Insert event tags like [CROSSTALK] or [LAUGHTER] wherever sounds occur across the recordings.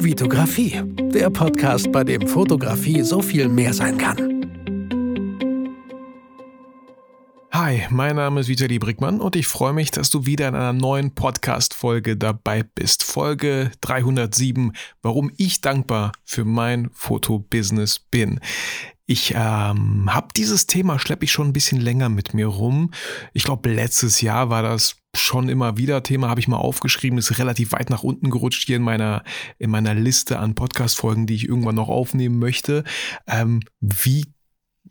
Vitografie, der Podcast, bei dem Fotografie so viel mehr sein kann. Hi, mein Name ist Vitali Brickmann und ich freue mich, dass du wieder in einer neuen Podcast-Folge dabei bist. Folge 307, warum ich dankbar für mein Fotobusiness bin. Ich ähm, habe dieses Thema, schleppe ich schon ein bisschen länger mit mir rum. Ich glaube, letztes Jahr war das schon immer wieder Thema, habe ich mal aufgeschrieben, ist relativ weit nach unten gerutscht hier in meiner, in meiner Liste an Podcast-Folgen, die ich irgendwann noch aufnehmen möchte. Ähm, wie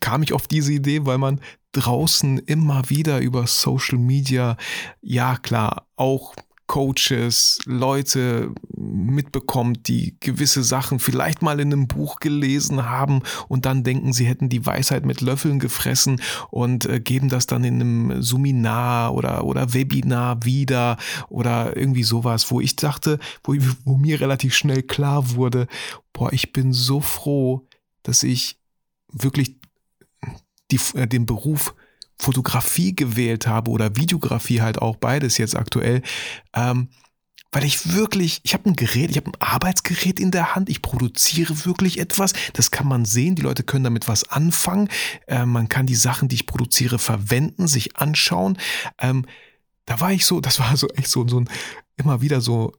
kam ich auf diese Idee? Weil man draußen immer wieder über Social Media, ja klar, auch Coaches, Leute mitbekommt, die gewisse Sachen vielleicht mal in einem Buch gelesen haben und dann denken, sie hätten die Weisheit mit Löffeln gefressen und äh, geben das dann in einem Seminar oder, oder Webinar wieder oder irgendwie sowas, wo ich dachte, wo, wo mir relativ schnell klar wurde, boah, ich bin so froh, dass ich wirklich die, äh, den Beruf Fotografie gewählt habe oder Videografie halt auch beides jetzt aktuell, ähm, weil ich wirklich, ich habe ein Gerät, ich habe ein Arbeitsgerät in der Hand, ich produziere wirklich etwas, das kann man sehen, die Leute können damit was anfangen, äh, man kann die Sachen, die ich produziere, verwenden, sich anschauen. Ähm, da war ich so, das war so echt so, so ein, immer wieder so,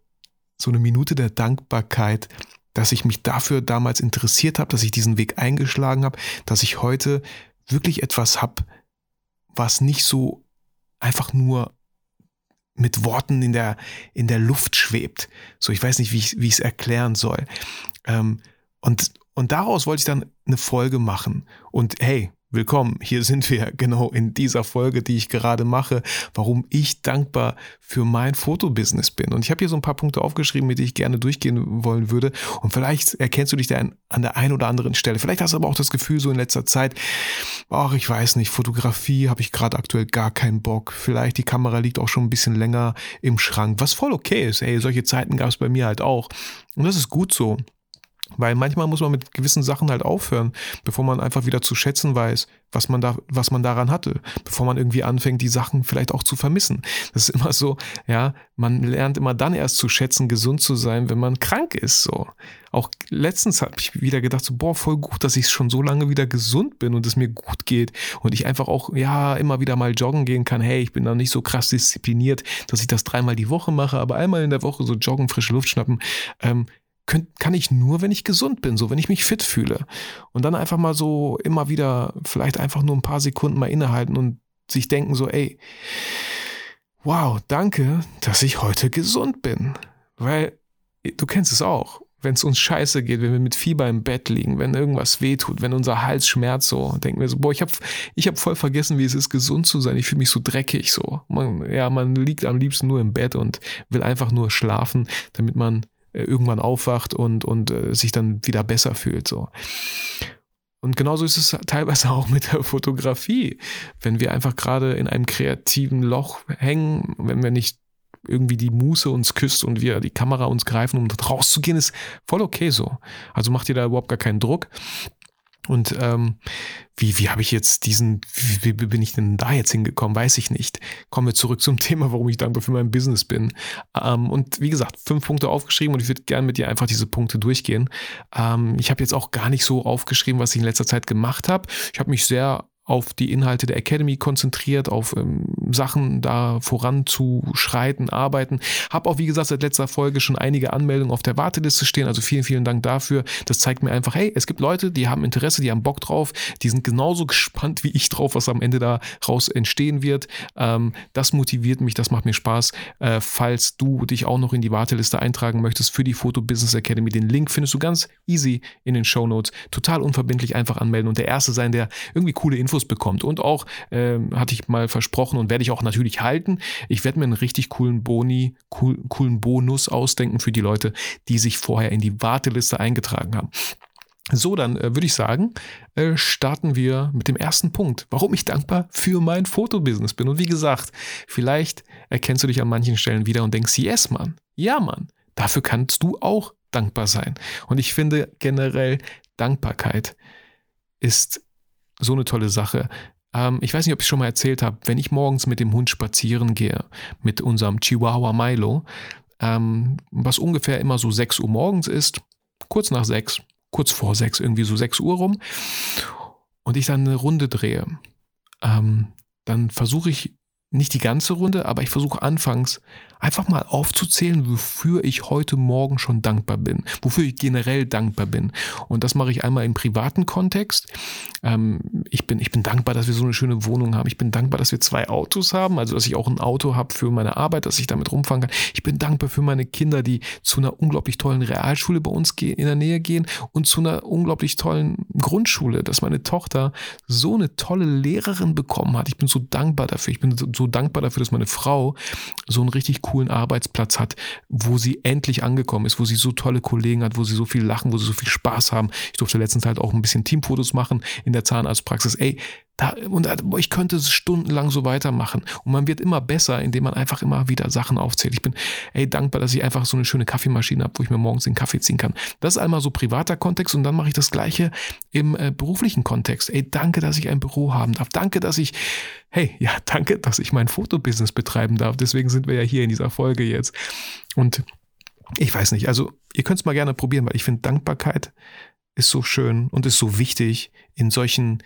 so eine Minute der Dankbarkeit, dass ich mich dafür damals interessiert habe, dass ich diesen Weg eingeschlagen habe, dass ich heute wirklich etwas habe, was nicht so einfach nur mit Worten in der, in der Luft schwebt. So, ich weiß nicht, wie ich, wie es erklären soll. Ähm, und, und daraus wollte ich dann eine Folge machen. Und hey, Willkommen, hier sind wir genau in dieser Folge, die ich gerade mache, warum ich dankbar für mein Fotobusiness bin. Und ich habe hier so ein paar Punkte aufgeschrieben, mit denen ich gerne durchgehen wollen würde. Und vielleicht erkennst du dich da an der einen oder anderen Stelle. Vielleicht hast du aber auch das Gefühl so in letzter Zeit, ach, ich weiß nicht, Fotografie habe ich gerade aktuell gar keinen Bock. Vielleicht die Kamera liegt auch schon ein bisschen länger im Schrank, was voll okay ist. Ey, solche Zeiten gab es bei mir halt auch. Und das ist gut so. Weil manchmal muss man mit gewissen Sachen halt aufhören, bevor man einfach wieder zu schätzen weiß, was man da, was man daran hatte, bevor man irgendwie anfängt, die Sachen vielleicht auch zu vermissen. Das ist immer so, ja, man lernt immer dann erst zu schätzen, gesund zu sein, wenn man krank ist, so. Auch letztens habe ich wieder gedacht, so, boah, voll gut, dass ich schon so lange wieder gesund bin und es mir gut geht und ich einfach auch, ja, immer wieder mal joggen gehen kann. Hey, ich bin da nicht so krass diszipliniert, dass ich das dreimal die Woche mache, aber einmal in der Woche so joggen, frische Luft schnappen, ähm, könnt, kann ich nur, wenn ich gesund bin, so wenn ich mich fit fühle. Und dann einfach mal so immer wieder, vielleicht einfach nur ein paar Sekunden mal innehalten und sich denken so, ey, wow, danke, dass ich heute gesund bin. Weil du kennst es auch. Wenn es uns scheiße geht, wenn wir mit Fieber im Bett liegen, wenn irgendwas wehtut, wenn unser Hals schmerzt, so, denken wir so, boah, ich habe ich hab voll vergessen, wie es ist, gesund zu sein. Ich fühle mich so dreckig, so. Man, ja, man liegt am liebsten nur im Bett und will einfach nur schlafen, damit man irgendwann aufwacht und, und äh, sich dann wieder besser fühlt. So. Und genauso ist es teilweise [LAUGHS] auch mit der Fotografie. Wenn wir einfach gerade in einem kreativen Loch hängen, wenn wir nicht irgendwie die Muße uns küsst und wir die Kamera uns greifen, um rauszugehen, ist voll okay so. Also macht ihr da überhaupt gar keinen Druck. Und ähm, wie, wie habe ich jetzt diesen, wie, wie bin ich denn da jetzt hingekommen, weiß ich nicht. Kommen wir zurück zum [LAUGHS] Thema, warum ich dankbar für mein Business bin. Ähm, und wie gesagt, fünf Punkte aufgeschrieben und ich würde gerne mit dir einfach diese Punkte durchgehen. Ähm, ich habe jetzt auch gar nicht so aufgeschrieben, was ich in letzter Zeit gemacht habe. Ich habe mich sehr auf die Inhalte der Academy konzentriert, auf ähm, Sachen da voranzuschreiten, arbeiten. Hab auch, wie gesagt, seit letzter Folge schon einige Anmeldungen auf der Warteliste stehen. Also vielen, vielen Dank dafür. Das zeigt mir einfach, hey, es gibt Leute, die haben Interesse, die haben Bock drauf, die sind genauso gespannt wie ich drauf, was am Ende da raus entstehen wird. Ähm, das motiviert mich, das macht mir Spaß. Äh, falls du dich auch noch in die Warteliste eintragen möchtest für die Photo Business Academy, den Link findest du ganz easy in den Show Notes. Total unverbindlich einfach anmelden und der Erste sein, der irgendwie coole Infos Infos bekommt. Und auch, äh, hatte ich mal versprochen und werde ich auch natürlich halten, ich werde mir einen richtig coolen Boni, cool, coolen Bonus ausdenken für die Leute, die sich vorher in die Warteliste eingetragen haben. So, dann äh, würde ich sagen, äh, starten wir mit dem ersten Punkt, warum ich dankbar für mein Fotobusiness bin. Und wie gesagt, vielleicht erkennst du dich an manchen Stellen wieder und denkst, yes, Mann, ja, Mann, dafür kannst du auch dankbar sein. Und ich finde generell Dankbarkeit ist so eine tolle Sache. Ähm, ich weiß nicht, ob ich schon mal erzählt habe, wenn ich morgens mit dem Hund spazieren gehe, mit unserem Chihuahua Milo, ähm, was ungefähr immer so 6 Uhr morgens ist, kurz nach 6, kurz vor 6, irgendwie so 6 Uhr rum, und ich dann eine Runde drehe, ähm, dann versuche ich nicht die ganze Runde, aber ich versuche anfangs einfach mal aufzuzählen, wofür ich heute Morgen schon dankbar bin, wofür ich generell dankbar bin. Und das mache ich einmal im privaten Kontext. Ähm, ich, bin, ich bin dankbar, dass wir so eine schöne Wohnung haben. Ich bin dankbar, dass wir zwei Autos haben, also dass ich auch ein Auto habe für meine Arbeit, dass ich damit rumfahren kann. Ich bin dankbar für meine Kinder, die zu einer unglaublich tollen Realschule bei uns in der Nähe gehen und zu einer unglaublich tollen Grundschule, dass meine Tochter so eine tolle Lehrerin bekommen hat. Ich bin so dankbar dafür. Ich bin so dankbar dafür, dass meine Frau so einen richtig coolen Arbeitsplatz hat, wo sie endlich angekommen ist, wo sie so tolle Kollegen hat, wo sie so viel lachen, wo sie so viel Spaß haben. Ich durfte letztens halt auch ein bisschen Teamfotos machen in der Zahnarztpraxis. Ey, da, und ich könnte es stundenlang so weitermachen. Und man wird immer besser, indem man einfach immer wieder Sachen aufzählt. Ich bin, ey, dankbar, dass ich einfach so eine schöne Kaffeemaschine habe, wo ich mir morgens den Kaffee ziehen kann. Das ist einmal so privater Kontext und dann mache ich das Gleiche im äh, beruflichen Kontext. Ey, danke, dass ich ein Büro haben darf. Danke, dass ich, hey, ja, danke, dass ich mein Fotobusiness betreiben darf. Deswegen sind wir ja hier in dieser Folge jetzt. Und ich weiß nicht, also ihr könnt es mal gerne probieren, weil ich finde, Dankbarkeit ist so schön und ist so wichtig in solchen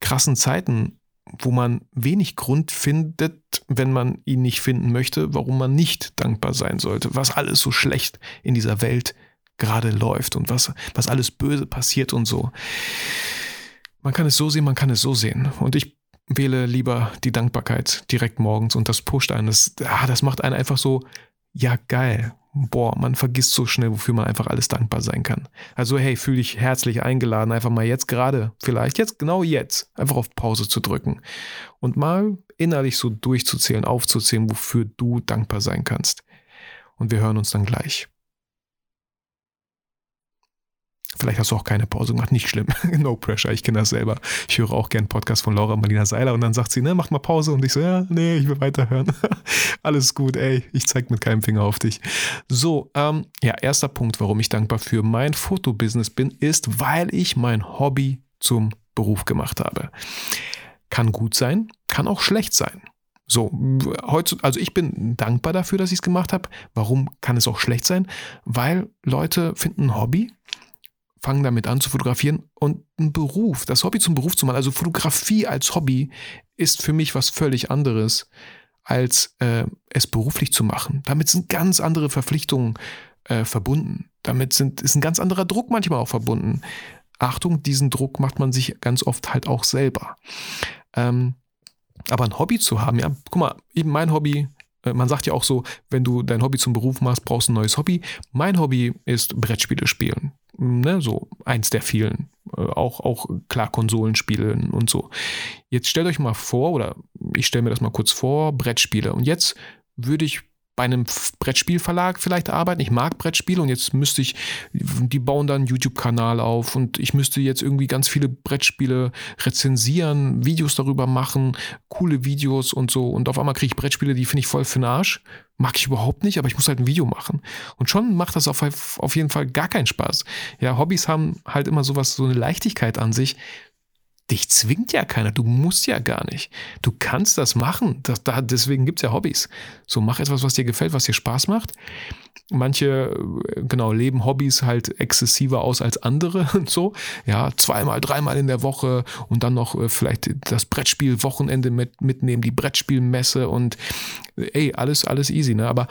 krassen Zeiten, wo man wenig Grund findet, wenn man ihn nicht finden möchte, warum man nicht dankbar sein sollte, was alles so schlecht in dieser Welt gerade läuft und was, was alles böse passiert und so. Man kann es so sehen, man kann es so sehen. Und ich wähle lieber die Dankbarkeit direkt morgens und das pusht einen. Das, ah, das macht einen einfach so, ja geil, boah, man vergisst so schnell, wofür man einfach alles dankbar sein kann. Also hey, fühle dich herzlich eingeladen, einfach mal jetzt gerade, vielleicht jetzt, genau jetzt, einfach auf Pause zu drücken und mal innerlich so durchzuzählen, aufzuzählen, wofür du dankbar sein kannst. Und wir hören uns dann gleich. Vielleicht hast du auch keine Pause gemacht, nicht schlimm. [LAUGHS] no pressure, ich kenne das selber. Ich höre auch gern Podcast von Laura Marlina Seiler und dann sagt sie, ne, mach mal Pause und ich so, ja, nee, ich will weiterhören. [LAUGHS] Alles gut, ey, ich zeig mit keinem Finger auf dich. So, ähm, ja, erster Punkt, warum ich dankbar für mein Fotobusiness bin, ist, weil ich mein Hobby zum Beruf gemacht habe. Kann gut sein, kann auch schlecht sein. So, also ich bin dankbar dafür, dass ich es gemacht habe. Warum kann es auch schlecht sein? Weil Leute finden ein Hobby fangen damit an zu fotografieren und ein Beruf, das Hobby zum Beruf zu machen, also Fotografie als Hobby ist für mich was völlig anderes, als äh, es beruflich zu machen. Damit sind ganz andere Verpflichtungen äh, verbunden. Damit sind, ist ein ganz anderer Druck manchmal auch verbunden. Achtung, diesen Druck macht man sich ganz oft halt auch selber. Ähm, aber ein Hobby zu haben, ja, guck mal, eben mein Hobby, man sagt ja auch so, wenn du dein Hobby zum Beruf machst, brauchst du ein neues Hobby. Mein Hobby ist Brettspiele spielen ne, so eins der vielen. Äh, auch, auch klar Konsolenspiele und so. Jetzt stellt euch mal vor, oder ich stelle mir das mal kurz vor, Brettspiele. Und jetzt würde ich bei einem Brettspielverlag vielleicht arbeiten. Ich mag Brettspiele und jetzt müsste ich, die bauen dann einen YouTube-Kanal auf und ich müsste jetzt irgendwie ganz viele Brettspiele rezensieren, Videos darüber machen, coole Videos und so. Und auf einmal kriege ich Brettspiele, die finde ich voll für den Arsch. Mag ich überhaupt nicht, aber ich muss halt ein Video machen. Und schon macht das auf, auf jeden Fall gar keinen Spaß. Ja, Hobbys haben halt immer sowas, so eine Leichtigkeit an sich dich zwingt ja keiner, du musst ja gar nicht. Du kannst das machen. Das, da, deswegen gibt es ja Hobbys. So, mach etwas, was dir gefällt, was dir Spaß macht. Manche, äh, genau, leben Hobbys halt exzessiver aus als andere [LAUGHS] und so. Ja, zweimal, dreimal in der Woche und dann noch äh, vielleicht das Brettspiel-Wochenende mit, mitnehmen, die Brettspielmesse und äh, ey, alles, alles easy, ne? Aber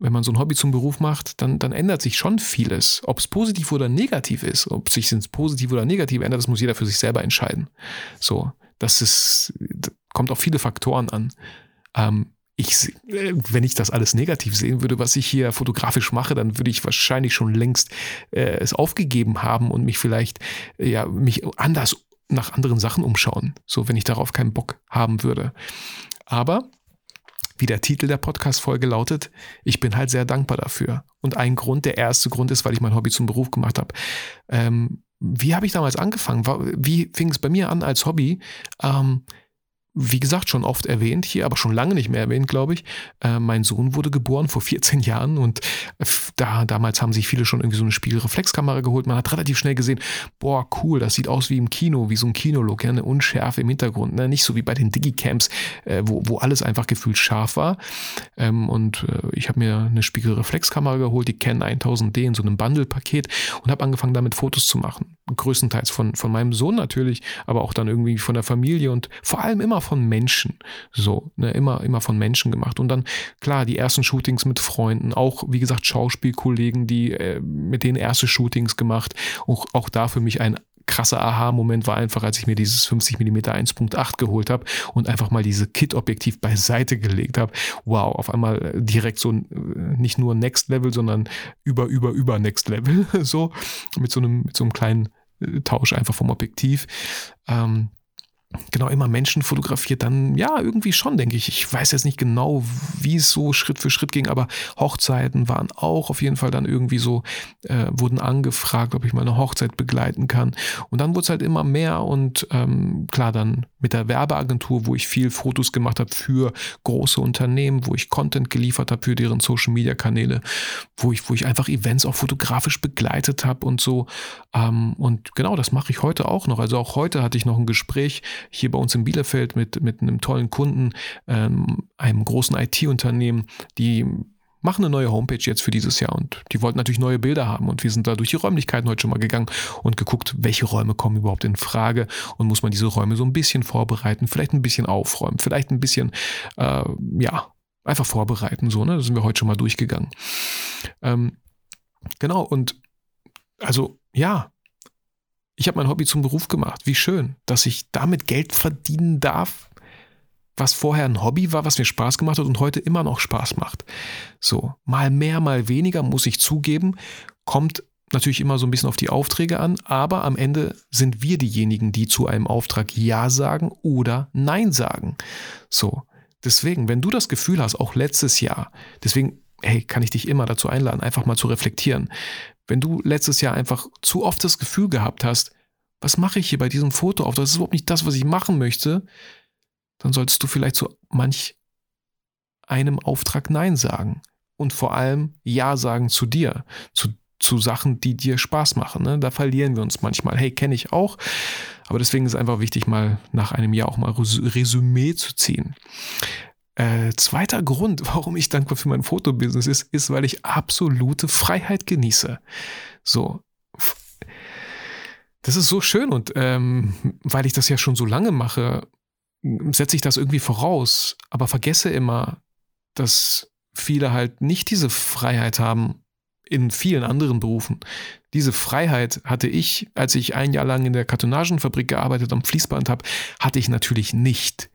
wenn man so ein Hobby zum Beruf macht, dann, dann ändert sich schon vieles. Ob es positiv oder negativ ist, ob sich ins Positiv oder Negativ ändert, das muss jeder für sich selber entscheiden. So, das ist, das kommt auf viele Faktoren an. Ähm, ich, wenn ich das alles negativ sehen würde, was ich hier fotografisch mache, dann würde ich wahrscheinlich schon längst äh, es aufgegeben haben und mich vielleicht, ja, mich anders nach anderen Sachen umschauen. So, wenn ich darauf keinen Bock haben würde. Aber wie der Titel der Podcast-Folge lautet, ich bin halt sehr dankbar dafür. Und ein Grund, der erste Grund ist, weil ich mein Hobby zum Beruf gemacht habe. Ähm, wie habe ich damals angefangen? Wie fing es bei mir an als Hobby? Ähm, wie gesagt, schon oft erwähnt hier, aber schon lange nicht mehr erwähnt, glaube ich. Äh, mein Sohn wurde geboren vor 14 Jahren und äh, da, damals haben sich viele schon irgendwie so eine Spiegelreflexkamera geholt. Man hat relativ schnell gesehen, boah, cool, das sieht aus wie im Kino, wie so ein Kinolook, ja, eine Unschärfe im Hintergrund. Ne? Nicht so wie bei den Digicams, äh, wo, wo alles einfach gefühlt scharf war. Ähm, und äh, ich habe mir eine Spiegelreflexkamera geholt, die Canon 1000D in so einem Bundle-Paket und habe angefangen, damit Fotos zu machen. Größtenteils von, von meinem Sohn natürlich, aber auch dann irgendwie von der Familie und vor allem immer von Menschen. So, ne, immer, immer von Menschen gemacht. Und dann, klar, die ersten Shootings mit Freunden, auch, wie gesagt, Schauspielkollegen, die äh, mit denen erste Shootings gemacht. Auch, auch da für mich ein krasser Aha-Moment war einfach, als ich mir dieses 50 mm 1.8 geholt habe und einfach mal diese Kit-Objektiv beiseite gelegt habe. Wow, auf einmal direkt so nicht nur Next Level, sondern über, über, über Next Level. [LAUGHS] so mit so einem, mit so einem kleinen äh, Tausch einfach vom Objektiv. Ähm, genau immer Menschen fotografiert, dann ja, irgendwie schon, denke ich. Ich weiß jetzt nicht genau, wie es so Schritt für Schritt ging, aber Hochzeiten waren auch auf jeden Fall dann irgendwie so, äh, wurden angefragt, ob ich mal eine Hochzeit begleiten kann. Und dann wurde es halt immer mehr und ähm, klar, dann mit der Werbeagentur, wo ich viel Fotos gemacht habe für große Unternehmen, wo ich Content geliefert habe für deren Social Media Kanäle, wo ich, wo ich einfach Events auch fotografisch begleitet habe und so. Ähm, und genau, das mache ich heute auch noch. Also auch heute hatte ich noch ein Gespräch hier bei uns in Bielefeld mit, mit einem tollen Kunden, ähm, einem großen IT-Unternehmen, die machen eine neue Homepage jetzt für dieses Jahr und die wollten natürlich neue Bilder haben und wir sind da durch die Räumlichkeiten heute schon mal gegangen und geguckt, welche Räume kommen überhaupt in Frage und muss man diese Räume so ein bisschen vorbereiten, vielleicht ein bisschen aufräumen, vielleicht ein bisschen, äh, ja, einfach vorbereiten, so, ne, da sind wir heute schon mal durchgegangen. Ähm, genau und also ja, ich habe mein Hobby zum Beruf gemacht. Wie schön, dass ich damit Geld verdienen darf, was vorher ein Hobby war, was mir Spaß gemacht hat und heute immer noch Spaß macht. So, mal mehr, mal weniger, muss ich zugeben, kommt natürlich immer so ein bisschen auf die Aufträge an, aber am Ende sind wir diejenigen, die zu einem Auftrag Ja sagen oder Nein sagen. So, deswegen, wenn du das Gefühl hast, auch letztes Jahr, deswegen, hey, kann ich dich immer dazu einladen, einfach mal zu reflektieren. Wenn du letztes Jahr einfach zu oft das Gefühl gehabt hast, was mache ich hier bei diesem Foto auf? Das ist überhaupt nicht das, was ich machen möchte, dann solltest du vielleicht zu manch einem Auftrag Nein sagen. Und vor allem Ja sagen zu dir, zu, zu Sachen, die dir Spaß machen. Ne? Da verlieren wir uns manchmal. Hey, kenne ich auch. Aber deswegen ist es einfach wichtig, mal nach einem Jahr auch mal Resümee zu ziehen. Äh, zweiter Grund, [LAUGHS] warum ich dankbar für mein Fotobusiness ist, ist, weil ich absolute Freiheit genieße. So. Das ist so schön und ähm, weil ich das ja schon so lange mache, setze ich das irgendwie voraus, aber vergesse immer, dass viele halt nicht diese Freiheit haben in vielen anderen Berufen. Diese Freiheit hatte ich, als ich ein Jahr lang in der Kartonagenfabrik gearbeitet am Fließband habe, hatte ich natürlich nicht.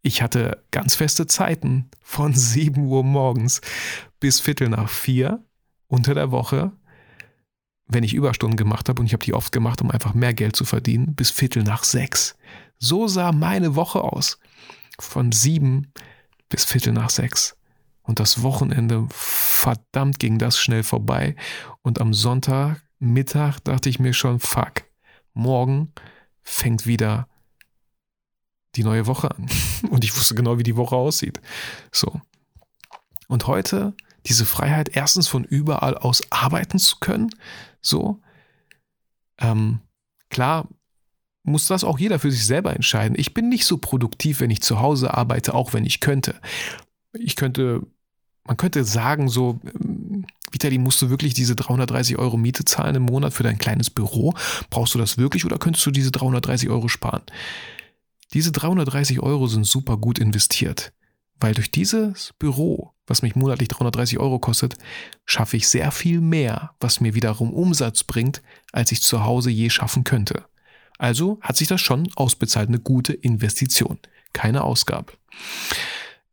Ich hatte ganz feste Zeiten von [LAUGHS] 7 Uhr morgens bis Viertel nach vier unter der Woche, wenn ich Überstunden gemacht habe und ich habe die oft gemacht, um einfach mehr Geld zu verdienen, bis Viertel nach sechs. So sah meine Woche aus. Von sieben bis Viertel nach sechs. Und das Wochenende, verdammt ging das schnell vorbei. Und am Sonntag, Mittag dachte ich mir schon, fuck, morgen fängt wieder die neue Woche an. [LAUGHS] Und ich wusste genau, wie die Woche aussieht. So. Und heute diese Freiheit, erstens von überall aus arbeiten zu können. So. Ähm, klar muss das auch jeder für sich selber entscheiden. Ich bin nicht so produktiv, wenn ich zu Hause arbeite, auch wenn ich könnte. Ich könnte, man könnte sagen, so, ähm, Vitali, musst du wirklich diese 330 Euro Miete zahlen im Monat für dein kleines Büro? Brauchst du das wirklich oder könntest du diese 330 Euro sparen? Diese 330 Euro sind super gut investiert, weil durch dieses Büro, was mich monatlich 330 Euro kostet, schaffe ich sehr viel mehr, was mir wiederum Umsatz bringt, als ich zu Hause je schaffen könnte. Also hat sich das schon ausbezahlt, eine gute Investition, keine Ausgabe.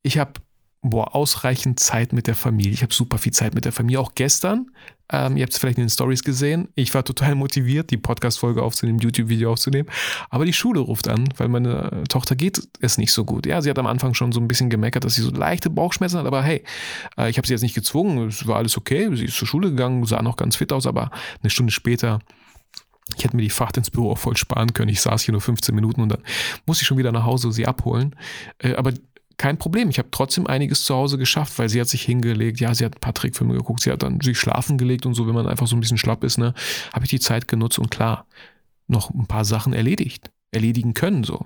Ich habe boah, ausreichend Zeit mit der Familie. Ich habe super viel Zeit mit der Familie. Auch gestern, ähm, ihr habt es vielleicht in den Stories gesehen, ich war total motiviert, die Podcast-Folge aufzunehmen, YouTube-Video aufzunehmen. Aber die Schule ruft an, weil meine Tochter geht es nicht so gut. Ja, sie hat am Anfang schon so ein bisschen gemeckert, dass sie so leichte Bauchschmerzen hat. Aber hey, äh, ich habe sie jetzt nicht gezwungen. Es war alles okay. Sie ist zur Schule gegangen, sah noch ganz fit aus. Aber eine Stunde später Ich hätte mir die Fahrt ins Büro auch voll sparen können. Ich saß hier nur 15 Minuten und dann musste ich schon wieder nach Hause sie abholen. Äh, aber kein Problem. Ich habe trotzdem einiges zu Hause geschafft, weil sie hat sich hingelegt. Ja, sie hat ein paar Trickfilme geguckt. Sie hat dann sich schlafen gelegt und so, wenn man einfach so ein bisschen schlapp ist, ne, habe ich die Zeit genutzt und klar, noch ein paar Sachen erledigt. Erledigen können so.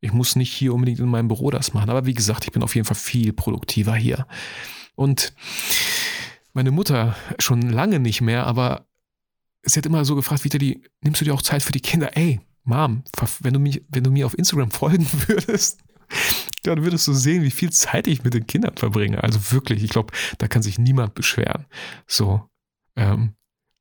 Ich muss nicht hier unbedingt in meinem Büro das machen. Aber wie gesagt, ich bin auf jeden Fall viel produktiver hier. Und meine Mutter schon lange nicht mehr, aber sie hat immer so gefragt, Vitali, nimmst du dir auch Zeit für die Kinder? Ey, Mom, wenn du, mich, wenn du mir auf Instagram [LAUGHS] folgen würdest, dann würdest du sehen, wie viel Zeit ich mit den Kindern verbringe. Also wirklich, ich glaube, da kann sich niemand beschweren. So, ähm,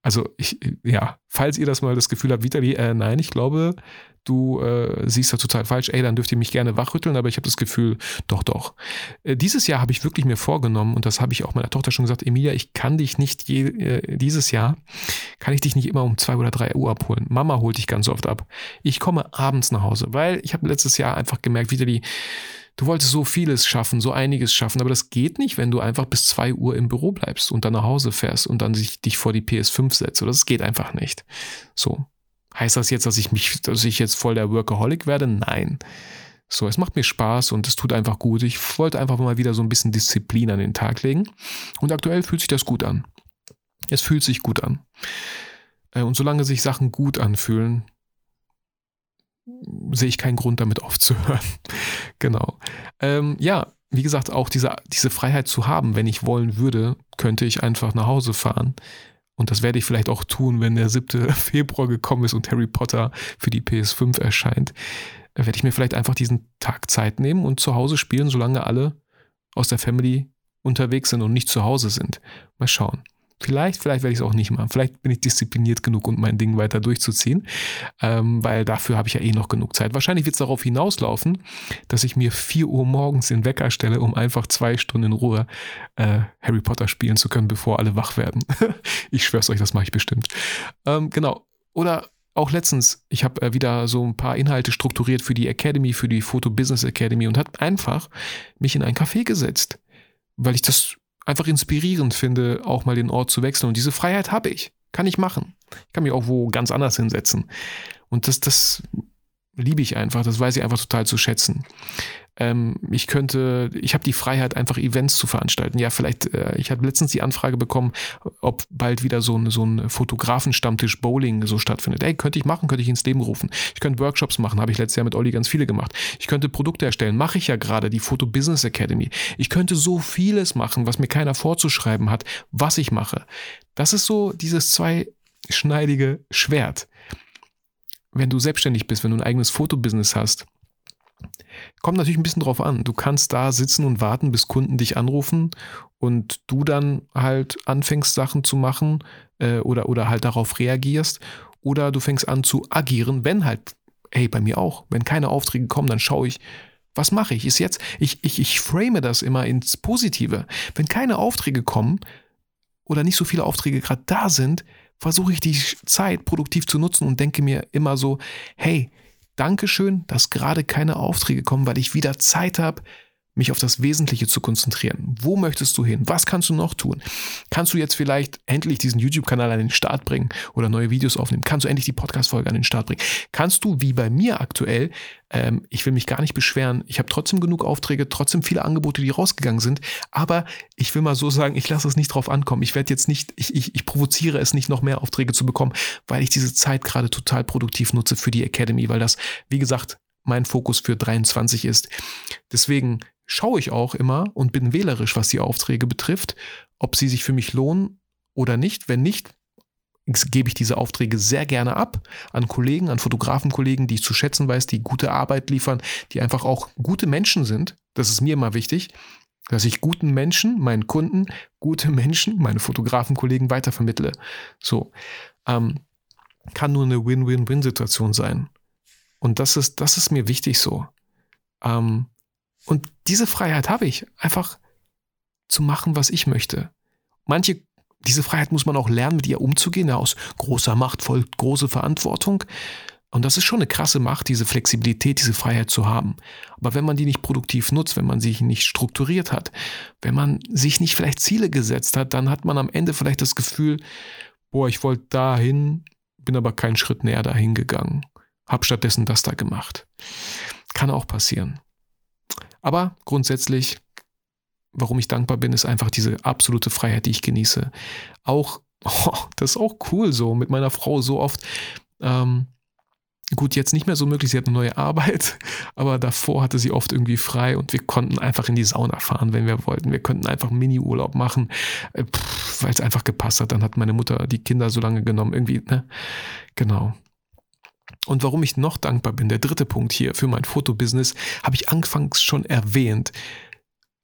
also ich, ja, falls ihr das mal das Gefühl habt, Vitali, äh, nein, ich glaube, du äh, siehst da total falsch, ey, dann dürft ihr mich gerne wachrütteln, aber ich habe das Gefühl, doch, doch. Äh, dieses Jahr habe ich wirklich mir vorgenommen, und das habe ich auch meiner Tochter schon gesagt, Emilia, ich kann dich nicht je, äh, dieses Jahr, kann ich dich nicht immer um zwei oder drei Uhr abholen. Mama holt dich ganz oft ab. Ich komme abends nach Hause, weil ich habe letztes Jahr einfach gemerkt, Vitali, du wolltest so vieles schaffen, so einiges schaffen, aber das geht nicht, wenn du einfach bis zwei Uhr im Büro bleibst und dann nach Hause fährst und dann sich, dich vor die PS5 setzt. Das geht einfach nicht. So. Heißt das jetzt, dass ich mich, dass ich jetzt voll der Workaholic werde? Nein. So, es macht mir Spaß und es tut einfach gut. Ich wollte einfach mal wieder so ein bisschen Disziplin an den Tag legen. Und aktuell fühlt sich das gut an. Es fühlt sich gut an. Äh, und solange sich Sachen gut anfühlen, sehe ich keinen Grund damit aufzuhören. [LAUGHS] genau. Ähm, ja, wie gesagt, auch diese, diese Freiheit zu haben, wenn ich wollen würde, könnte ich einfach nach Hause fahren. Und das werde ich vielleicht auch tun, wenn der 7. [LAUGHS] Februar gekommen ist und Harry Potter für die PS5 erscheint. Da werde ich mir vielleicht einfach diesen Tag Zeit nehmen und zu Hause spielen, solange alle aus der Family unterwegs sind und nicht zu Hause sind. Mal schauen. Vielleicht, vielleicht werde ich es auch nicht machen. Vielleicht bin ich diszipliniert genug, um mein Ding weiter durchzuziehen, ähm, weil dafür habe ich ja eh noch genug Zeit. Wahrscheinlich wird es darauf hinauslaufen, dass ich mir 4 Uhr morgens den Wecker stelle, um einfach zwei Stunden in Ruhe äh, Harry Potter spielen zu können, bevor alle wach werden. [LAUGHS] ich schwör's euch, das mache ich bestimmt. Ähm, genau. Oder auch letztens, ich habe äh, wieder so ein paar Inhalte strukturiert für die Academy, für die Photo Business Academy und habe einfach mich in ein Café gesetzt, weil ich das einfach inspirierend finde, auch mal den Ort zu wechseln. Und diese Freiheit habe ich. Kann ich machen. Ich kann mich auch wo ganz anders hinsetzen. Und das, das liebe ich einfach. Das weiß ich einfach total zu schätzen ähm, ich könnte, ich habe die Freiheit, einfach Events zu veranstalten. Ja, vielleicht, äh, ich habe letztens die Anfrage bekommen, ob bald wieder so ein, so ein Fotografen-Stammtisch Bowling so stattfindet. Ey, könnte ich machen, könnte ich ins Leben rufen. Ich könnte Workshops machen, habe ich letztes Jahr mit Olli ganz viele gemacht. Ich könnte Produkte erstellen, mache ich ja gerade, die Photo Business Academy. Ich könnte so vieles machen, was mir keiner vorzuschreiben hat, was ich mache. Das ist so dieses zweischneidige Schwert. Wenn du selbstständig bist, wenn du ein eigenes Fotobusiness hast, Kommt natürlich ein bisschen drauf an. Du kannst da sitzen und warten, bis Kunden dich anrufen und du dann halt anfängst, Sachen zu machen äh, oder, oder halt darauf reagierst. Oder du fängst an zu agieren, wenn halt, hey, bei mir auch, wenn keine Aufträge kommen, dann schaue ich, was mache ich? Ist jetzt, ich, ich, ich frame das immer ins Positive. Wenn keine Aufträge kommen oder nicht so viele Aufträge gerade da sind, versuche ich die Zeit produktiv zu nutzen und denke mir immer so, hey, Dankeschön, dass gerade keine Aufträge kommen, weil ich wieder Zeit habe, mich auf das Wesentliche zu konzentrieren. Wo möchtest du hin? Was kannst du noch tun? Kannst du jetzt vielleicht endlich diesen YouTube-Kanal an den Start bringen oder neue Videos aufnehmen? Kannst du endlich die Podcast-Folge an den Start bringen? Kannst du, wie bei mir aktuell, ähm, ich will mich gar nicht beschweren, ich habe trotzdem genug Aufträge, trotzdem viele Angebote, die rausgegangen sind, aber ich will mal so sagen, ich lasse es nicht drauf ankommen. Ich werde jetzt nicht, ich, ich, ich provoziere es nicht, noch mehr Aufträge zu bekommen, weil ich diese Zeit gerade total produktiv nutze für die Academy, weil das, wie gesagt, mein Fokus für 23 ist. Deswegen schaue ich auch immer und bin wählerisch, was die Aufträge betrifft, ob sie sich für mich lohnen oder nicht. Wenn nicht, gebe ich diese Aufträge sehr gerne ab an Kollegen, an Fotografenkollegen, die ich zu schätzen weiß, die gute Arbeit liefern, die einfach auch gute Menschen sind. Das ist mir immer wichtig, dass ich guten Menschen, meinen Kunden, gute Menschen, meine Fotografenkollegen weitervermittle. So ähm, kann nur eine Win-Win-Win-Situation sein. Und das ist, das ist mir wichtig so. Ähm, und diese Freiheit habe ich, einfach zu machen, was ich möchte. Manche, diese Freiheit muss man auch lernen, mit ihr umzugehen. Aus großer Macht folgt große Verantwortung. Und das ist schon eine krasse Macht, diese Flexibilität, diese Freiheit zu haben. Aber wenn man die nicht produktiv nutzt, wenn man sich nicht strukturiert hat, wenn man sich nicht vielleicht Ziele gesetzt hat, dann hat man am Ende vielleicht das Gefühl, boah, ich wollte dahin, bin aber keinen Schritt näher dahin gegangen. Hab stattdessen das da gemacht. Kann auch passieren. Aber grundsätzlich, warum ich dankbar bin, ist einfach diese absolute Freiheit, die ich genieße. Auch, [LAUGHS] oh, das ist auch cool so, mit meiner Frau so oft. Ähm, gut, jetzt nicht mehr so möglich, sie hat eine neue [LAUGHS] Arbeit, aber davor hatte sie oft irgendwie frei und wir konnten einfach in die Sauna fahren, wenn wir wollten. Wir könnten einfach Mini-Urlaub machen, äh, weil es einfach gepasst hat. Dann hat meine Mutter die Kinder so lange genommen, irgendwie, ne? Genau. Und warum ich noch dankbar bin, der dritte Punkt hier für mein Fotobusiness, habe ich anfangs schon erwähnt.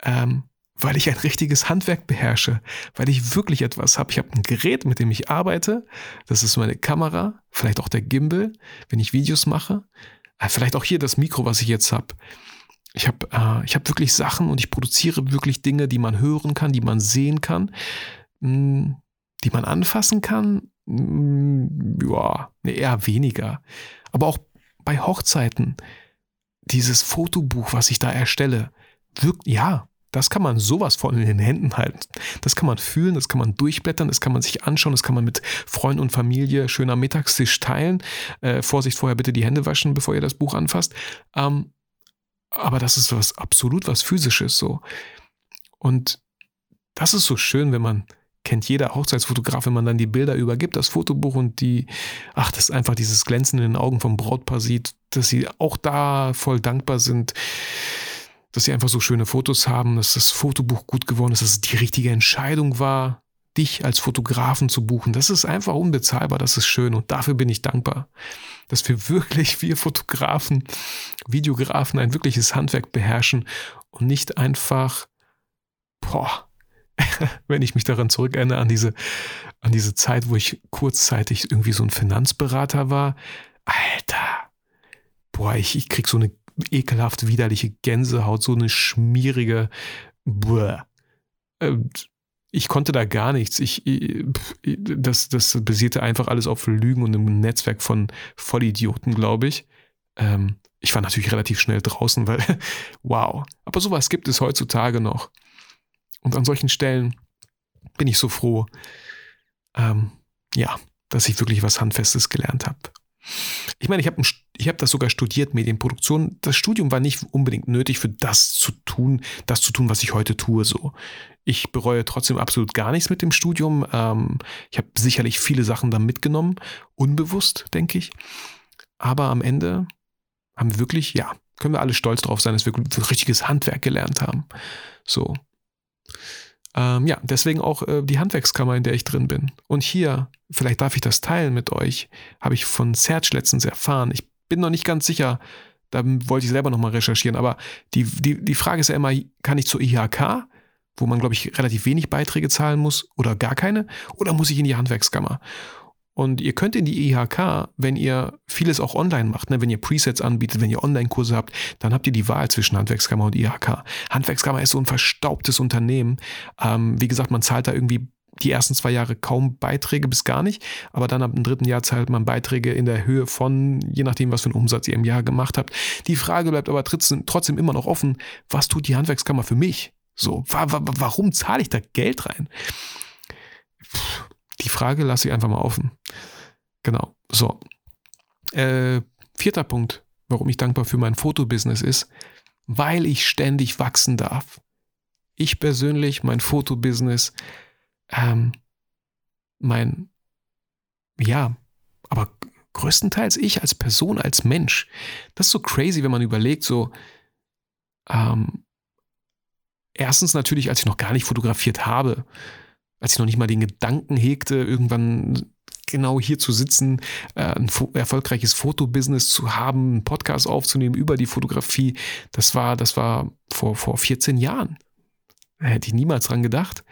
Ähm, weil ich ein richtiges Handwerk beherrsche, weil ich wirklich etwas habe. Ich habe ein Gerät, mit dem ich arbeite. Das ist meine Kamera, vielleicht auch der Gimbal, wenn ich Videos mache. Äh, vielleicht auch hier das Mikro, was ich jetzt habe. Ich habe äh, hab wirklich Sachen und ich produziere wirklich Dinge, die man hören kann, die man sehen kann, mh, hm, die man anfassen kann. Hm, ja, eher weniger. Aber auch bei Hochzeiten, dieses Fotobuch, was ich da erstelle, wirkt, ja, das kann man sowas von in den Händen halten. Das kann man fühlen, das kann man durchblättern, das kann man sich anschauen, das kann man mit Freunden und Familie schön am Mittagstisch teilen. Äh, Vorsicht, vorher bitte die Hände waschen, bevor ihr das Buch anfasst. Ähm, aber das ist was absolut was Physisches so. Und das ist so schön, wenn man kennt jeder Hochzeitsfotograf, wenn man dann die Bilder übergibt, das Fotobuch und die, ach, das ist einfach dieses Glänzen in den Augen vom Brautpaar sieht, dass sie auch da voll dankbar sind dass sie einfach so schöne Fotos haben, dass das Fotobuch gut geworden ist, dass es die richtige Entscheidung war, dich als Fotografen zu buchen. Das ist einfach unbezahlbar, das ist schön und dafür bin ich dankbar, dass wir wirklich, wir Fotografen, Videografen ein wirkliches Handwerk beherrschen und nicht einfach, boah, [LAUGHS] wenn ich mich daran zurückerinnere, an diese, an diese Zeit, wo ich kurzzeitig irgendwie so ein Finanzberater war. Alter, boah, ich, ich krieg so eine ekelhaft widerliche Gänsehaut, so eine schmierige. Bäh. Ich konnte da gar nichts. Ich, das, das basierte einfach alles auf Lügen und einem Netzwerk von Vollidioten, glaube ich. Ähm, ich war natürlich relativ schnell draußen, weil, [LAUGHS] wow. Aber sowas gibt es heutzutage noch. Und an solchen Stellen bin ich so froh, ähm, ja, dass ich wirklich was Handfestes gelernt habe. Ich meine, ich habe ich hab das sogar studiert, Medienproduktion. Das Studium war nicht unbedingt nötig für das zu tun, das zu tun, was ich heute tue. So, ich bereue trotzdem absolut gar nichts mit dem Studium. Ähm, ich habe sicherlich viele Sachen da mitgenommen, unbewusst, denke ich. Aber am Ende haben wir wirklich, ja, können wir alle stolz drauf sein, dass wir richtiges Handwerk gelernt haben. So. Ähm, ja, deswegen auch äh, die Handwerkskammer, in der ich drin bin. Und hier, vielleicht darf ich das teilen mit euch, habe ich von Serge letztens erfahren. Ich bin noch nicht ganz sicher, da wollte ich selber nochmal recherchieren, aber die, die, die Frage ist ja immer, kann ich zur IHK, wo man, glaube ich, relativ wenig Beiträge zahlen muss oder gar keine, oder muss ich in die Handwerkskammer? Und ihr könnt in die IHK, wenn ihr vieles auch online macht, ne, wenn ihr Presets anbietet, wenn ihr Online-Kurse habt, dann habt ihr die Wahl zwischen Handwerkskammer und IHK. Handwerkskammer ist so ein verstaubtes Unternehmen. Ähm, wie gesagt, man zahlt da irgendwie die ersten zwei Jahre kaum Beiträge bis gar nicht, aber dann ab dem dritten Jahr zahlt man Beiträge in der Höhe von, je nachdem, was für einen Umsatz ihr im Jahr gemacht habt. Die Frage bleibt aber trotzdem immer noch offen, was tut die Handwerkskammer für mich? So, wa wa warum zahle ich da Geld rein? Die Frage lasse ich einfach mal offen. Genau. So. Äh, vierter Punkt, warum ich dankbar für mein Fotobusiness ist, weil ich ständig wachsen darf. Ich persönlich, mein Fotobusiness, ähm, mein, ja, aber größtenteils ich als Person, als Mensch. Das ist so crazy, wenn man überlegt, so, ähm, erstens natürlich, als ich noch gar nicht fotografiert habe, als ich noch nicht mal den Gedanken hegte, irgendwann genau hier zu sitzen, äh, ein erfolgreiches Fotobusiness zu haben, einen Podcast aufzunehmen über die Fotografie, das war, das war vor, vor 14 Jahren. Da hätte ich niemals dran gedacht.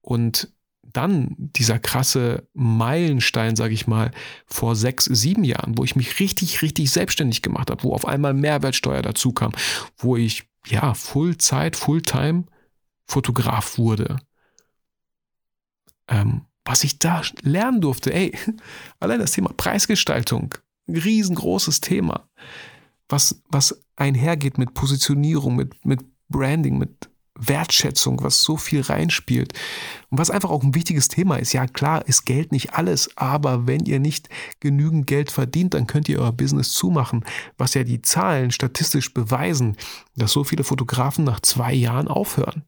Und dann dieser krasse Meilenstein, sage ich mal, vor sechs, sieben Jahren, wo ich mich richtig, richtig selbstständig gemacht habe, wo auf einmal Mehrwertsteuer dazu kam, wo ich ja Fullzeit, Fulltime Fotograf wurde ähm, was ich da lernen durfte, ey, [LAUGHS] allein das Thema Preisgestaltung, ein riesengroßes Thema, was, was einhergeht mit Positionierung, mit, mit Branding, mit Wertschätzung, was so viel reinspielt und was einfach auch ein wichtiges Thema ist. Ja, klar, ist Geld nicht alles, aber wenn ihr nicht genügend Geld verdient, dann könnt ihr euer Business zumachen, was ja die Zahlen statistisch beweisen, dass so viele Fotografen nach zwei Jahren aufhören.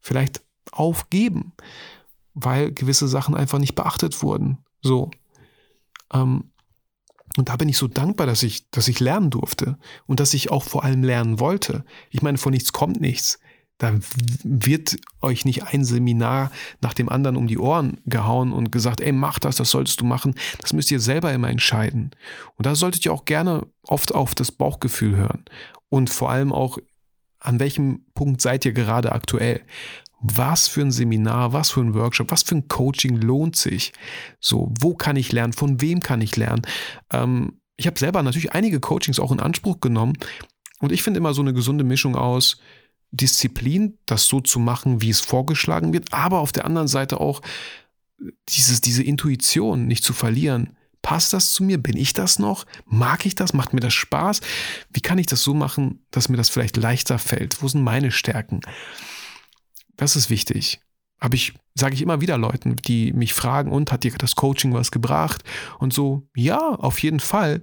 Vielleicht aufgeben, weil gewisse Sachen einfach nicht beachtet wurden. So. Ähm, und da bin ich so dankbar, dass ich, dass ich lernen durfte und dass ich auch vor allem lernen wollte. Ich meine, von nichts kommt nichts. Da wird euch nicht ein Seminar nach dem anderen um die Ohren gehauen und gesagt, ey, mach das, das solltest du machen. Das müsst ihr selber immer entscheiden. Und da solltet ihr auch gerne oft auf das Bauchgefühl hören. Und vor allem auch, an welchem Punkt seid ihr gerade aktuell? Was für ein Seminar, was für ein Workshop, was für ein Coaching lohnt sich? So, wo kann ich lernen? Von wem kann ich lernen? Ähm, ich habe selber natürlich einige Coachings auch in Anspruch genommen. Und ich finde immer so eine gesunde Mischung aus, Disziplin, das so zu machen, wie es vorgeschlagen wird, aber auf der anderen Seite auch dieses, diese Intuition nicht zu verlieren. Passt das zu mir? Bin ich das noch? Mag ich das? Macht mir das Spaß? Wie kann ich das so machen, dass mir das vielleicht leichter fällt? Wo sind meine Stärken? Das ist wichtig. Habe ich, sage ich immer wieder Leuten, die mich fragen, und hat dir das Coaching was gebracht? Und so, ja, auf jeden Fall.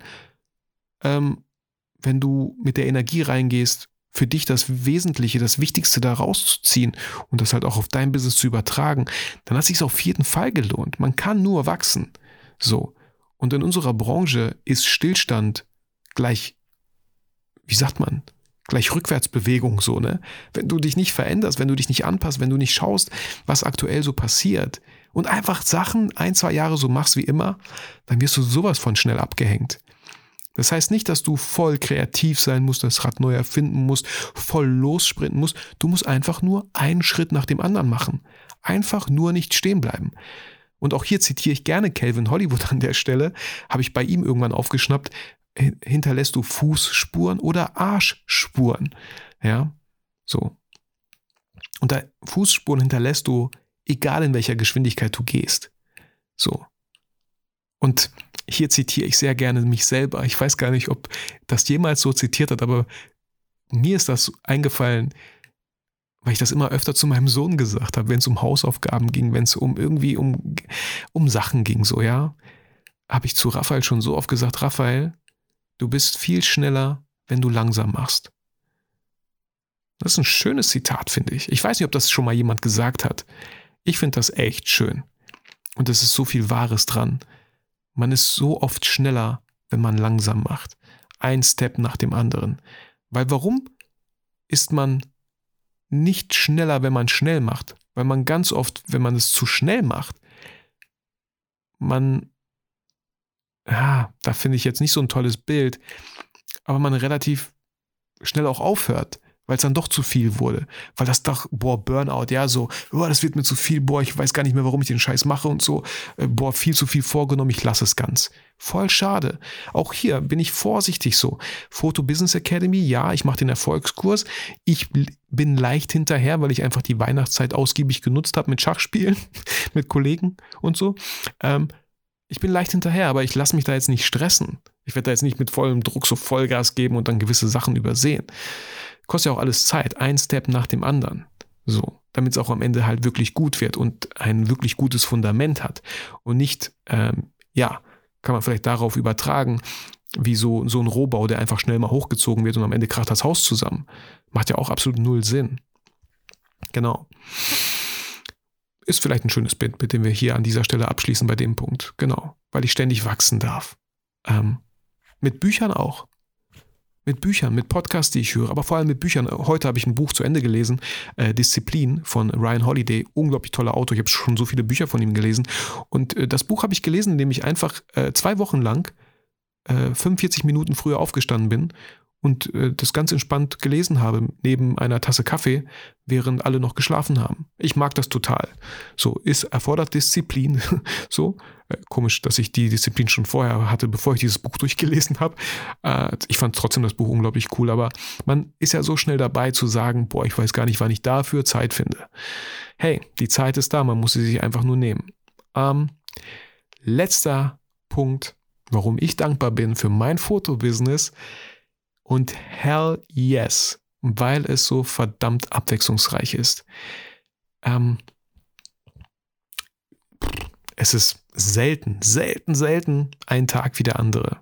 Ähm, wenn du mit der Energie reingehst, für dich das Wesentliche, das Wichtigste da rauszuziehen und das halt auch auf dein Business zu übertragen, dann hat sich auf jeden Fall gelohnt. Man kann nur wachsen. So. Und in unserer Branche ist Stillstand gleich, wie sagt man, gleich Rückwärtsbewegung so, ne? Wenn du dich nicht veränderst, wenn du dich nicht anpasst, wenn du nicht schaust, was aktuell so passiert und einfach Sachen ein, zwei Jahre so machst wie immer, dann wirst du sowas von schnell abgehängt. Das heißt nicht, dass du voll kreativ sein musst, das Rad neu erfinden musst, voll lossprinten musst. Du musst einfach nur einen Schritt nach dem anderen machen. Einfach nur nicht stehen bleiben. Und auch hier zitiere ich gerne Calvin Hollywood an der Stelle, habe ich bei ihm irgendwann aufgeschnappt, hinterlässt du Fußspuren oder Arschspuren. Ja, so. Und da Fußspuren hinterlässt du, egal in welcher Geschwindigkeit du gehst. So. Und hier zitiere ich sehr gerne mich selber. Ich weiß gar nicht, ob das jemals so zitiert hat, aber mir ist das eingefallen, weil ich das immer öfter zu meinem Sohn gesagt habe, wenn es um Hausaufgaben ging, wenn es um irgendwie um, um Sachen ging, so, ja, habe ich zu Raphael schon so oft gesagt, Raphael, du bist viel schneller, wenn du langsam machst. Das ist ein schönes Zitat, finde ich. Ich weiß nicht, ob das schon mal jemand gesagt hat. Ich finde das echt schön. Und es ist so viel Wahres dran. Man ist so oft schneller, wenn man langsam macht. Ein Step nach dem anderen. Weil warum ist man nicht schneller, wenn man schnell macht? Weil man ganz oft, wenn man es zu schnell macht, man, ja, da finde ich jetzt nicht so ein tolles Bild, aber man relativ schnell auch aufhört weil es dann doch zu viel wurde. Weil das doch, boah, Burnout, ja, so, boah, das wird mir zu viel, boah, ich weiß gar nicht mehr, warum ich den Scheiß mache und so, äh, boah, viel zu viel vorgenommen, ich lasse es ganz. Voll schade. Auch hier bin ich vorsichtig so. Photo Business Academy, ja, ich mache den Erfolgskurs. Ich bin leicht hinterher, weil ich einfach die Weihnachtszeit ausgiebig genutzt habe mit Schachspielen, [LAUGHS] mit Kollegen und so. Ähm, ich bin leicht hinterher, aber ich lasse mich da jetzt nicht stressen. Ich werde da jetzt nicht mit vollem Druck so Vollgas geben und dann gewisse Sachen übersehen. Kostet ja auch alles Zeit, ein Step nach dem anderen. So, damit es auch am Ende halt wirklich gut wird und ein wirklich gutes Fundament hat. Und nicht, ähm, ja, kann man vielleicht darauf übertragen, wie so, so ein Rohbau, der einfach schnell mal hochgezogen wird und am Ende kracht das Haus zusammen. Macht ja auch absolut null Sinn. Genau. Ist vielleicht ein schönes Bild, mit dem wir hier an dieser Stelle abschließen bei dem Punkt. Genau. Weil ich ständig wachsen darf. Ähm, mit Büchern auch mit Büchern, mit Podcasts, die ich höre, aber vor allem mit Büchern. Heute habe ich ein Buch zu Ende gelesen, äh, Disziplin von Ryan Holiday. Unglaublich toller Autor. Ich habe schon so viele Bücher von ihm gelesen. Und äh, das Buch habe ich gelesen, indem ich einfach äh, zwei Wochen lang 45 äh, Minuten früher aufgestanden bin und äh, das ganz entspannt gelesen habe, neben einer Tasse Kaffee, während alle noch geschlafen haben. Ich mag das total. So, ist erfordert Disziplin. [LAUGHS] so, äh, komisch, dass ich die Disziplin schon vorher hatte, bevor ich dieses Buch [LAUGHS] durchgelesen habe. Äh, ich fand trotzdem das Buch unglaublich cool, aber man ist ja so schnell dabei zu sagen, boah, ich weiß gar nicht, wann ich dafür Zeit finde. Hey, die Zeit ist da, man muss sie sich einfach nur nehmen. Ähm, letzter Punkt, warum ich dankbar bin für mein Fotobusiness und hell yes, weil es so verdammt abwechslungsreich ist. Ähm, es ist selten, selten, selten ein Tag wie der andere.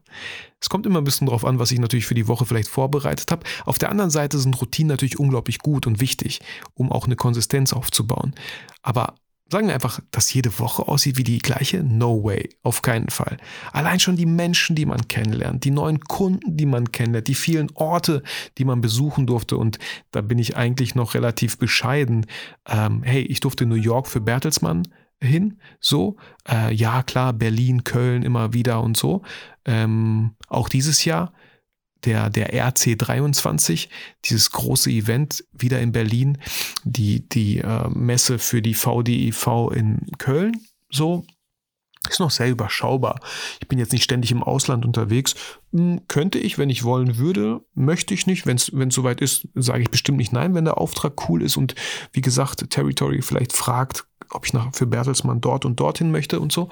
Es kommt immer ein bisschen drauf an, was ich natürlich für die Woche vielleicht vorbereitet habe. Auf der anderen Seite sind Routinen natürlich unglaublich gut und wichtig, um auch eine Konsistenz aufzubauen. Aber sagen wir einfach, dass jede Woche aussieht wie die gleiche? No way, auf keinen Fall. Allein schon die Menschen, die man kennenlernt, die neuen Kunden, die man kennenlernt, die vielen Orte, die man besuchen durfte. Und da bin ich eigentlich noch relativ bescheiden. Ähm, hey, ich durfte New York für Bertelsmann hin, so. Äh, ja, klar, Berlin, Köln immer wieder und so. Ähm, auch dieses Jahr der, der RC23, dieses große Event wieder in Berlin, die, die äh, Messe für die VDIV in Köln, so. Ist noch sehr überschaubar. Ich bin jetzt nicht ständig im Ausland unterwegs. Hm, könnte ich, wenn ich wollen würde, möchte ich nicht. Wenn es soweit ist, sage ich bestimmt nicht nein, wenn der Auftrag cool ist und wie gesagt, Territory vielleicht fragt, ob ich nach, für Bertelsmann dort und dorthin möchte und so.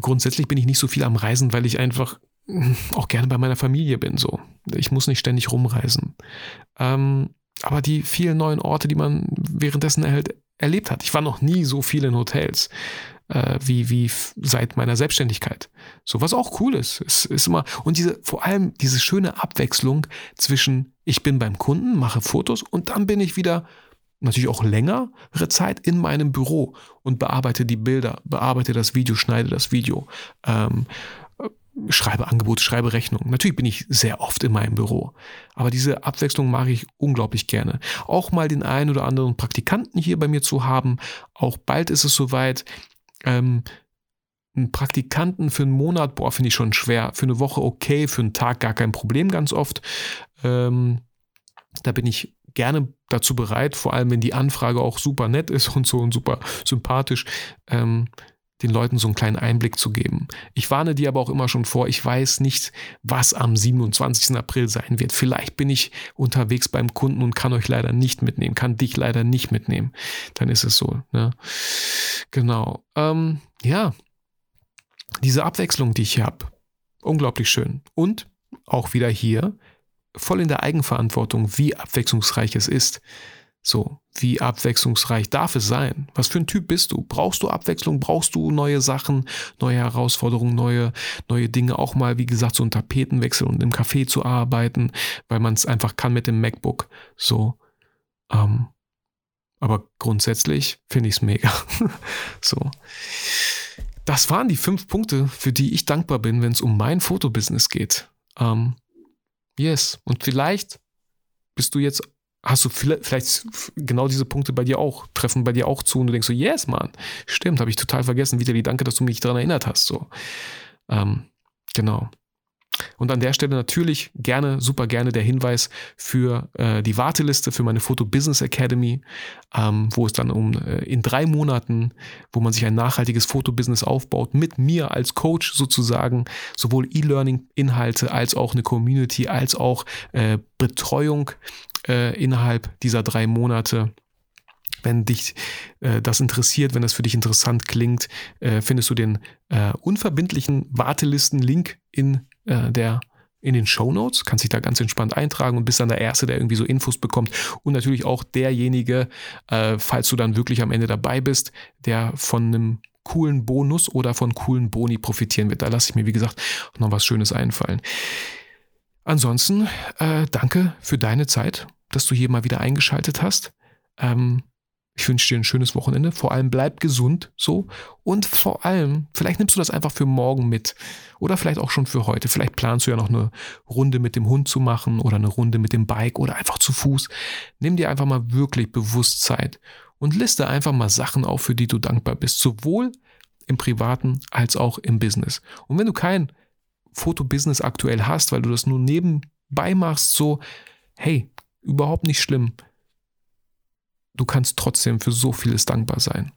Grundsätzlich bin ich nicht so viel am Reisen, weil ich einfach [LAUGHS] auch gerne bei meiner Familie bin. So, ich muss nicht ständig rumreisen. Ähm, aber die vielen neuen Orte, die man währenddessen erhält, erlebt hat. Ich war noch nie so viel in Hotels äh, wie, wie seit meiner Selbstständigkeit. So was auch cool ist. Es ist immer, und diese, vor allem diese schöne Abwechslung zwischen, ich bin beim Kunden, mache Fotos und dann bin ich wieder natürlich auch längere Zeit in meinem Büro und bearbeite die Bilder, bearbeite das Video, schneide das Video, ähm, schreibe Angebote, schreibe Rechnungen. Natürlich bin ich sehr oft in meinem Büro, aber diese Abwechslung mache ich unglaublich gerne. Auch mal den einen oder anderen Praktikanten hier bei mir zu haben. Auch bald ist es soweit. Ähm, einen Praktikanten für einen Monat, boah, finde ich schon schwer. Für eine Woche okay, für einen Tag gar kein Problem ganz oft. Ähm, da bin ich gerne dazu bereit, vor allem wenn die Anfrage auch super nett ist [LAUGHS] und so und super sympathisch, ähm, den Leuten so einen kleinen Einblick zu geben. Ich warne die aber auch immer schon vor, ich weiß nicht, was am 27. April sein wird. Vielleicht bin ich unterwegs beim Kunden und kann euch leider nicht mitnehmen, kann dich leider nicht mitnehmen. Dann ist es so. Ne? Genau. Ähm, ja, diese Abwechslung, die ich hier habe, unglaublich schön. Und auch wieder hier, voll in der Eigenverantwortung, wie abwechslungsreich es ist. So, wie abwechslungsreich darf es sein? Was für ein Typ bist du? Brauchst du Abwechslung? Brauchst du neue Sachen, neue Herausforderungen, neue, neue Dinge? Auch mal, wie gesagt, so einen Tapetenwechsel und im Café zu arbeiten, weil man es einfach kann mit dem MacBook. So, ähm, aber grundsätzlich finde ich es mega. [LAUGHS] so. Das waren die fünf Punkte, für die ich dankbar bin, wenn es um mein Fotobusiness geht. Ähm, Yes. Und vielleicht bist du jetzt, hast du vielleicht genau diese Punkte bei dir auch, treffen bei dir auch zu und du denkst so, yes, Mann, stimmt, habe ich total vergessen. Vitali, danke, dass du mich daran erinnert hast. So. Ähm, genau. Und an der Stelle natürlich gerne, super gerne der Hinweis für äh, die Warteliste für meine Foto Business Academy, ähm, wo es dann um äh, in drei Monaten, wo man sich ein nachhaltiges Fotobusiness aufbaut, mit mir als Coach sozusagen, sowohl E-Learning-Inhalte als auch eine Community, als auch äh, Betreuung äh, innerhalb dieser drei Monate wenn dich äh, das interessiert, wenn das für dich interessant klingt, äh, findest du den äh, unverbindlichen Wartelisten-Link in äh, der in den Show Notes, kannst dich da ganz entspannt eintragen und bist dann der Erste, der irgendwie so Infos bekommt. Und natürlich auch derjenige, äh, falls du dann wirklich am Ende dabei bist, der von einem coolen Bonus oder von coolen Boni profitieren wird. Da lasse ich mir, wie gesagt, noch was Schönes einfallen. Ansonsten, äh, danke für deine Zeit, dass du hier mal wieder eingeschaltet hast. Ähm, ich wünsche dir ein schönes Wochenende. Vor allem bleib gesund so. Und vor allem, vielleicht nimmst du das einfach für morgen mit. Oder vielleicht auch schon für heute. Vielleicht planst du ja noch eine Runde mit dem Hund zu machen oder eine Runde mit dem Bike oder einfach zu Fuß. Nimm dir einfach mal wirklich bewusst Zeit und liste einfach mal Sachen auf, für die du dankbar bist. Sowohl im Privaten als auch im Business. Und wenn du kein Fotobusiness aktuell hast, weil du das nur nebenbei machst, so, hey, überhaupt nicht schlimm du kannst trotzdem für so vieles dankbar sein.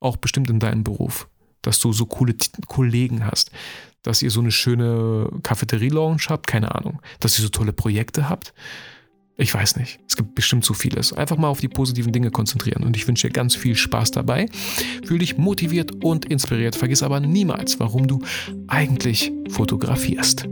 Auch bestimmt in deinem Beruf, dass du so coole Kollegen hast, dass ihr so eine schöne Cafeterie-Lounge habt, keine Ahnung, dass ihr so tolle Projekte habt. Ich weiß nicht. Es gibt bestimmt so vieles. Einfach mal auf die positiven Dinge konzentrieren. Und ich wünsche dir ganz viel Spaß dabei. Fühl dich motiviert und inspiriert. Vergiss aber niemals, warum du eigentlich fotografierst.